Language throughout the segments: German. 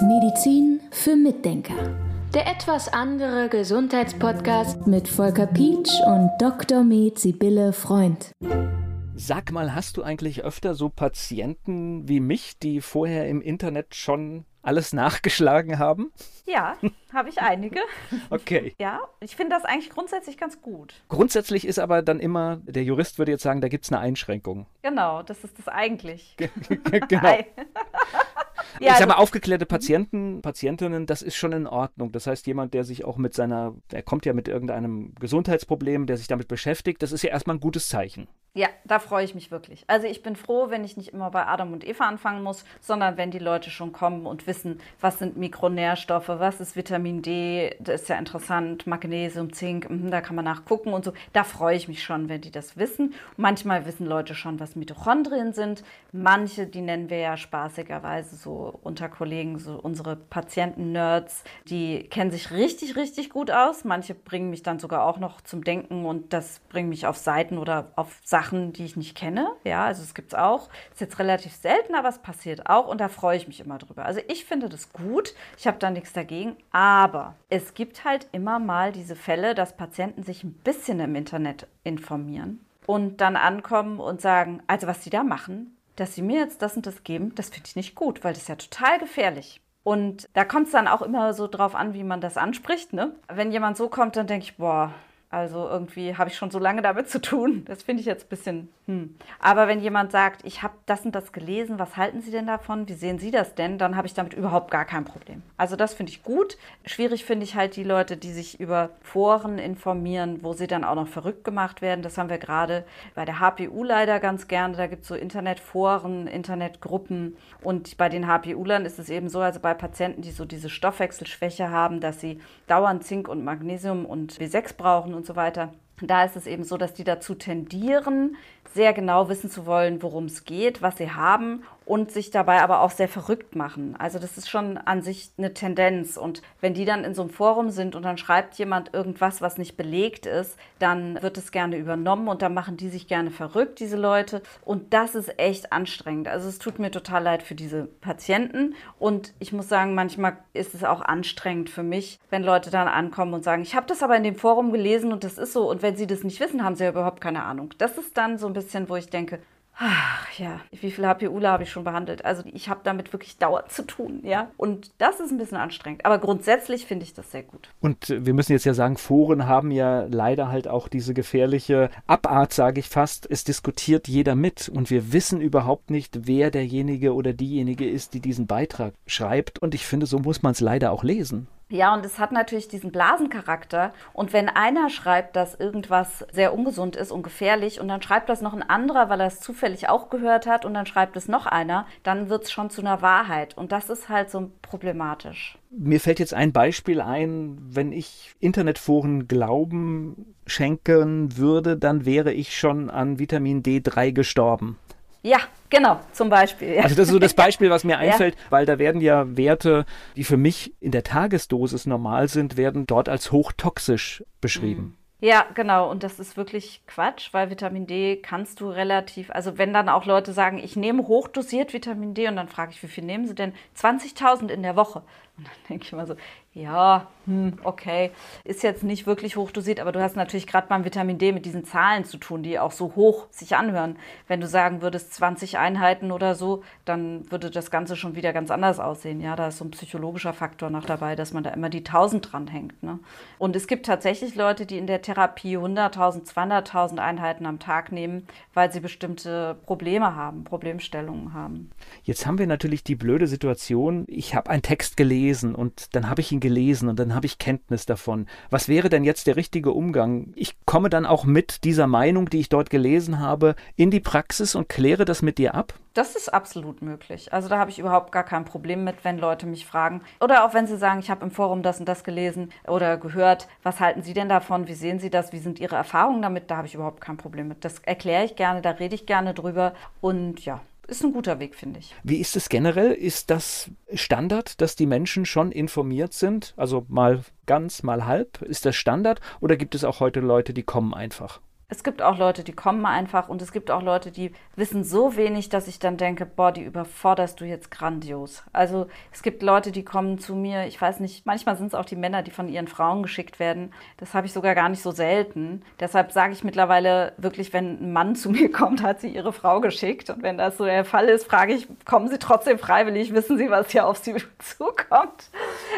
Medizin für Mitdenker. Der etwas andere Gesundheitspodcast mit Volker Pietsch und Dr. Med Sibylle Freund. Sag mal, hast du eigentlich öfter so Patienten wie mich, die vorher im Internet schon alles nachgeschlagen haben? Ja, habe ich einige. Okay. Ja, ich finde das eigentlich grundsätzlich ganz gut. Grundsätzlich ist aber dann immer, der Jurist würde jetzt sagen, da gibt es eine Einschränkung. Genau, das ist das eigentlich. genau. Ja, ich sage mal, aufgeklärte Patienten, Patientinnen, das ist schon in Ordnung. Das heißt, jemand, der sich auch mit seiner, der kommt ja mit irgendeinem Gesundheitsproblem, der sich damit beschäftigt, das ist ja erstmal ein gutes Zeichen. Ja, da freue ich mich wirklich. Also ich bin froh, wenn ich nicht immer bei Adam und Eva anfangen muss, sondern wenn die Leute schon kommen und wissen, was sind Mikronährstoffe, was ist Vitamin D, das ist ja interessant, Magnesium, Zink, mh, da kann man nachgucken und so. Da freue ich mich schon, wenn die das wissen. manchmal wissen Leute schon, was Mitochondrien sind. Manche, die nennen wir ja spaßigerweise so unter Kollegen, so unsere Patienten-Nerds, die kennen sich richtig, richtig gut aus. Manche bringen mich dann sogar auch noch zum Denken und das bringt mich auf Seiten oder auf Sachen Sachen, die ich nicht kenne. Ja, also es gibt es auch. Ist jetzt relativ selten, aber es passiert auch und da freue ich mich immer drüber. Also ich finde das gut. Ich habe da nichts dagegen. Aber es gibt halt immer mal diese Fälle, dass Patienten sich ein bisschen im Internet informieren und dann ankommen und sagen, also was sie da machen, dass sie mir jetzt das und das geben, das finde ich nicht gut, weil das ist ja total gefährlich. Und da kommt es dann auch immer so drauf an, wie man das anspricht. Ne? Wenn jemand so kommt, dann denke ich, boah, also irgendwie habe ich schon so lange damit zu tun. Das finde ich jetzt ein bisschen. Hm. Aber wenn jemand sagt, ich habe das und das gelesen, was halten Sie denn davon? Wie sehen Sie das denn? Dann habe ich damit überhaupt gar kein Problem. Also das finde ich gut. Schwierig finde ich halt die Leute, die sich über Foren informieren, wo sie dann auch noch verrückt gemacht werden. Das haben wir gerade bei der HPU leider ganz gerne. Da gibt es so Internetforen, Internetgruppen. Und bei den HPU-Lern ist es eben so, also bei Patienten, die so diese Stoffwechselschwäche haben, dass sie dauernd Zink und Magnesium und B6 brauchen und so weiter. Da ist es eben so, dass die dazu tendieren, sehr genau wissen zu wollen, worum es geht, was sie haben und sich dabei aber auch sehr verrückt machen. Also das ist schon an sich eine Tendenz. Und wenn die dann in so einem Forum sind und dann schreibt jemand irgendwas, was nicht belegt ist, dann wird es gerne übernommen und dann machen die sich gerne verrückt, diese Leute. Und das ist echt anstrengend. Also es tut mir total leid für diese Patienten. Und ich muss sagen, manchmal ist es auch anstrengend für mich, wenn Leute dann ankommen und sagen, ich habe das aber in dem Forum gelesen und das ist so. Und wenn sie das nicht wissen, haben sie ja überhaupt keine Ahnung. Das ist dann so ein bisschen, wo ich denke, Ach ja, wie viele HPUler habe ich schon behandelt? Also ich habe damit wirklich dauernd zu tun, ja. Und das ist ein bisschen anstrengend. Aber grundsätzlich finde ich das sehr gut. Und wir müssen jetzt ja sagen, Foren haben ja leider halt auch diese gefährliche Abart, sage ich fast. Es diskutiert jeder mit und wir wissen überhaupt nicht, wer derjenige oder diejenige ist, die diesen Beitrag schreibt. Und ich finde, so muss man es leider auch lesen. Ja, und es hat natürlich diesen Blasencharakter. Und wenn einer schreibt, dass irgendwas sehr ungesund ist und gefährlich, und dann schreibt das noch ein anderer, weil er es zufällig auch gehört hat, und dann schreibt es noch einer, dann wird es schon zu einer Wahrheit. Und das ist halt so problematisch. Mir fällt jetzt ein Beispiel ein, wenn ich Internetforen Glauben schenken würde, dann wäre ich schon an Vitamin D3 gestorben. Ja, genau, zum Beispiel. Ja. Also das ist so das Beispiel, was mir einfällt, ja. weil da werden ja Werte, die für mich in der Tagesdosis normal sind, werden dort als hochtoxisch beschrieben. Mhm. Ja, genau. Und das ist wirklich Quatsch, weil Vitamin D kannst du relativ, also wenn dann auch Leute sagen, ich nehme hochdosiert Vitamin D und dann frage ich, wie viel nehmen sie denn? 20.000 in der Woche. Und dann denke ich immer so, ja, hm, okay, ist jetzt nicht wirklich hochdosiert, aber du hast natürlich gerade beim Vitamin D mit diesen Zahlen zu tun, die auch so hoch sich anhören. Wenn du sagen würdest 20 Einheiten oder so, dann würde das Ganze schon wieder ganz anders aussehen. Ja, da ist so ein psychologischer Faktor noch dabei, dass man da immer die 1000 dranhängt. Ne? Und es gibt tatsächlich Leute, die in der Therapie 100.000, 200.000 Einheiten am Tag nehmen, weil sie bestimmte Probleme haben, Problemstellungen haben. Jetzt haben wir natürlich die blöde Situation, ich habe einen Text gelesen und dann habe ich ihn gelesen und dann habe ich Kenntnis davon. Was wäre denn jetzt der richtige Umgang? Ich komme dann auch mit dieser Meinung, die ich dort gelesen habe, in die Praxis und kläre das mit dir ab? Das ist absolut möglich. Also da habe ich überhaupt gar kein Problem mit, wenn Leute mich fragen. Oder auch wenn sie sagen, ich habe im Forum das und das gelesen oder gehört. Was halten Sie denn davon? Wie sehen Sie das? Wie sind Ihre Erfahrungen damit? Da habe ich überhaupt kein Problem mit. Das erkläre ich gerne, da rede ich gerne drüber. Und ja, ist ein guter Weg, finde ich. Wie ist es generell? Ist das Standard, dass die Menschen schon informiert sind? Also mal ganz, mal halb? Ist das Standard? Oder gibt es auch heute Leute, die kommen einfach? Es gibt auch Leute, die kommen einfach und es gibt auch Leute, die wissen so wenig, dass ich dann denke, boah, die überforderst du jetzt grandios. Also es gibt Leute, die kommen zu mir, ich weiß nicht, manchmal sind es auch die Männer, die von ihren Frauen geschickt werden. Das habe ich sogar gar nicht so selten. Deshalb sage ich mittlerweile wirklich, wenn ein Mann zu mir kommt, hat sie ihre Frau geschickt. Und wenn das so der Fall ist, frage ich, kommen sie trotzdem freiwillig, wissen sie, was hier auf sie zukommt?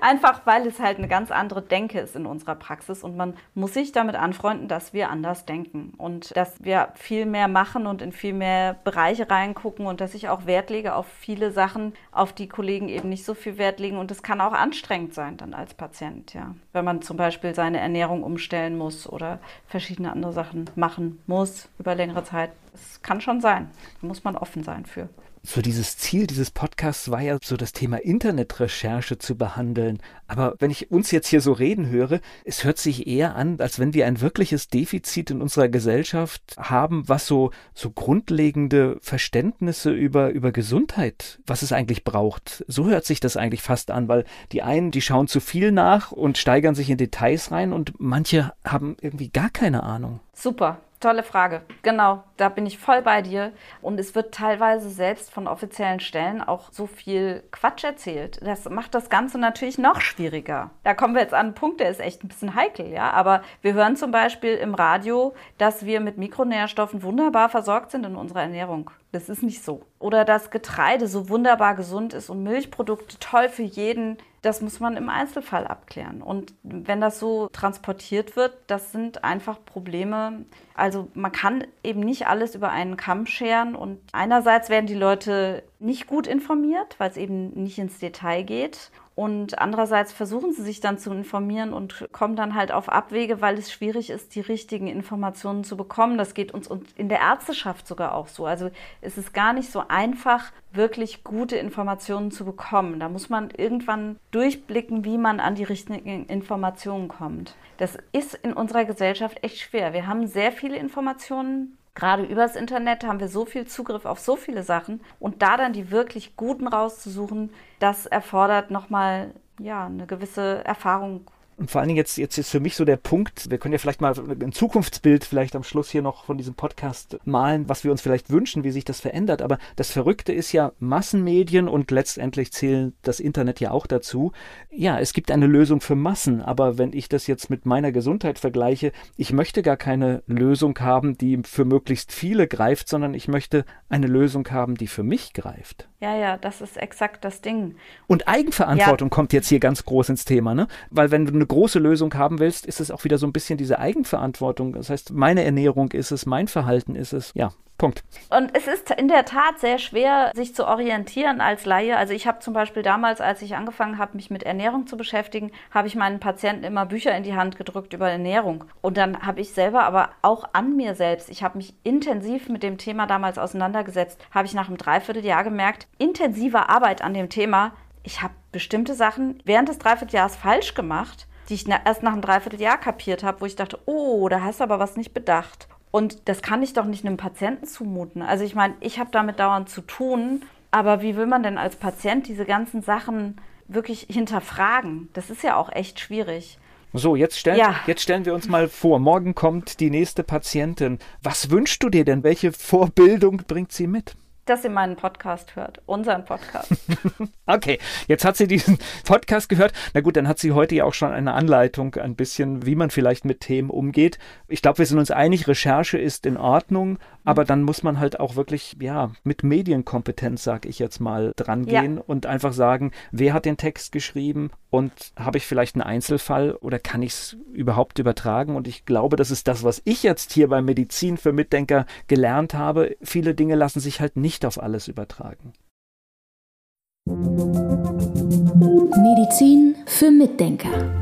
Einfach weil es halt eine ganz andere Denke ist in unserer Praxis und man muss sich damit anfreunden, dass wir anders denken denken und dass wir viel mehr machen und in viel mehr Bereiche reingucken und dass ich auch Wert lege auf viele Sachen, auf die Kollegen eben nicht so viel Wert legen und es kann auch anstrengend sein dann als Patient, ja. Wenn man zum Beispiel seine Ernährung umstellen muss oder verschiedene andere Sachen machen muss über längere Zeit. Es kann schon sein. Da muss man offen sein für so dieses Ziel dieses Podcasts war ja so das Thema Internetrecherche zu behandeln. Aber wenn ich uns jetzt hier so reden höre, es hört sich eher an, als wenn wir ein wirkliches Defizit in unserer Gesellschaft haben, was so, so grundlegende Verständnisse über, über Gesundheit, was es eigentlich braucht. So hört sich das eigentlich fast an, weil die einen, die schauen zu viel nach und steigern sich in Details rein und manche haben irgendwie gar keine Ahnung. Super. Tolle Frage. Genau, da bin ich voll bei dir. Und es wird teilweise selbst von offiziellen Stellen auch so viel Quatsch erzählt. Das macht das Ganze natürlich noch schwieriger. Da kommen wir jetzt an einen Punkt, der ist echt ein bisschen heikel, ja. Aber wir hören zum Beispiel im Radio, dass wir mit Mikronährstoffen wunderbar versorgt sind in unserer Ernährung. Das ist nicht so. Oder dass Getreide so wunderbar gesund ist und Milchprodukte toll für jeden. Das muss man im Einzelfall abklären. Und wenn das so transportiert wird, das sind einfach Probleme. Also man kann eben nicht alles über einen Kamm scheren. Und einerseits werden die Leute nicht gut informiert, weil es eben nicht ins Detail geht. Und andererseits versuchen sie sich dann zu informieren und kommen dann halt auf Abwege, weil es schwierig ist, die richtigen Informationen zu bekommen. Das geht uns in der Ärzteschaft sogar auch so. Also es ist gar nicht so einfach, wirklich gute Informationen zu bekommen. Da muss man irgendwann durchblicken, wie man an die richtigen Informationen kommt. Das ist in unserer Gesellschaft echt schwer. Wir haben sehr viele Informationen, Gerade übers Internet haben wir so viel Zugriff auf so viele Sachen. Und da dann die wirklich guten rauszusuchen, das erfordert nochmal ja, eine gewisse Erfahrung und vor allen Dingen jetzt, jetzt ist für mich so der Punkt, wir können ja vielleicht mal ein Zukunftsbild vielleicht am Schluss hier noch von diesem Podcast malen, was wir uns vielleicht wünschen, wie sich das verändert. Aber das Verrückte ist ja Massenmedien und letztendlich zählt das Internet ja auch dazu. Ja, es gibt eine Lösung für Massen, aber wenn ich das jetzt mit meiner Gesundheit vergleiche, ich möchte gar keine Lösung haben, die für möglichst viele greift, sondern ich möchte eine Lösung haben, die für mich greift. Ja, ja, das ist exakt das Ding. Und Eigenverantwortung ja. kommt jetzt hier ganz groß ins Thema, ne? Weil wenn du eine große Lösung haben willst, ist es auch wieder so ein bisschen diese Eigenverantwortung. Das heißt, meine Ernährung ist es, mein Verhalten ist es. Ja, Punkt. Und es ist in der Tat sehr schwer, sich zu orientieren als Laie. Also ich habe zum Beispiel damals, als ich angefangen habe, mich mit Ernährung zu beschäftigen, habe ich meinen Patienten immer Bücher in die Hand gedrückt über Ernährung. Und dann habe ich selber aber auch an mir selbst, ich habe mich intensiv mit dem Thema damals auseinandergesetzt, habe ich nach einem Dreivierteljahr gemerkt, intensive Arbeit an dem Thema, ich habe bestimmte Sachen während des Dreivierteljahres falsch gemacht die ich erst nach einem Dreivierteljahr kapiert habe, wo ich dachte, oh, da hast du aber was nicht bedacht. Und das kann ich doch nicht einem Patienten zumuten. Also ich meine, ich habe damit dauernd zu tun, aber wie will man denn als Patient diese ganzen Sachen wirklich hinterfragen? Das ist ja auch echt schwierig. So, jetzt stellen, ja. jetzt stellen wir uns mal vor, morgen kommt die nächste Patientin. Was wünschst du dir denn? Welche Vorbildung bringt sie mit? Dass sie meinen Podcast hört, unseren Podcast. okay, jetzt hat sie diesen Podcast gehört. Na gut, dann hat sie heute ja auch schon eine Anleitung, ein bisschen, wie man vielleicht mit Themen umgeht. Ich glaube, wir sind uns einig, Recherche ist in Ordnung, aber dann muss man halt auch wirklich, ja, mit Medienkompetenz, sag ich jetzt mal, drangehen ja. und einfach sagen, wer hat den Text geschrieben und habe ich vielleicht einen Einzelfall oder kann ich es überhaupt übertragen? Und ich glaube, das ist das, was ich jetzt hier bei Medizin für Mitdenker gelernt habe. Viele Dinge lassen sich halt nicht auf alles übertragen. Medizin für Mitdenker.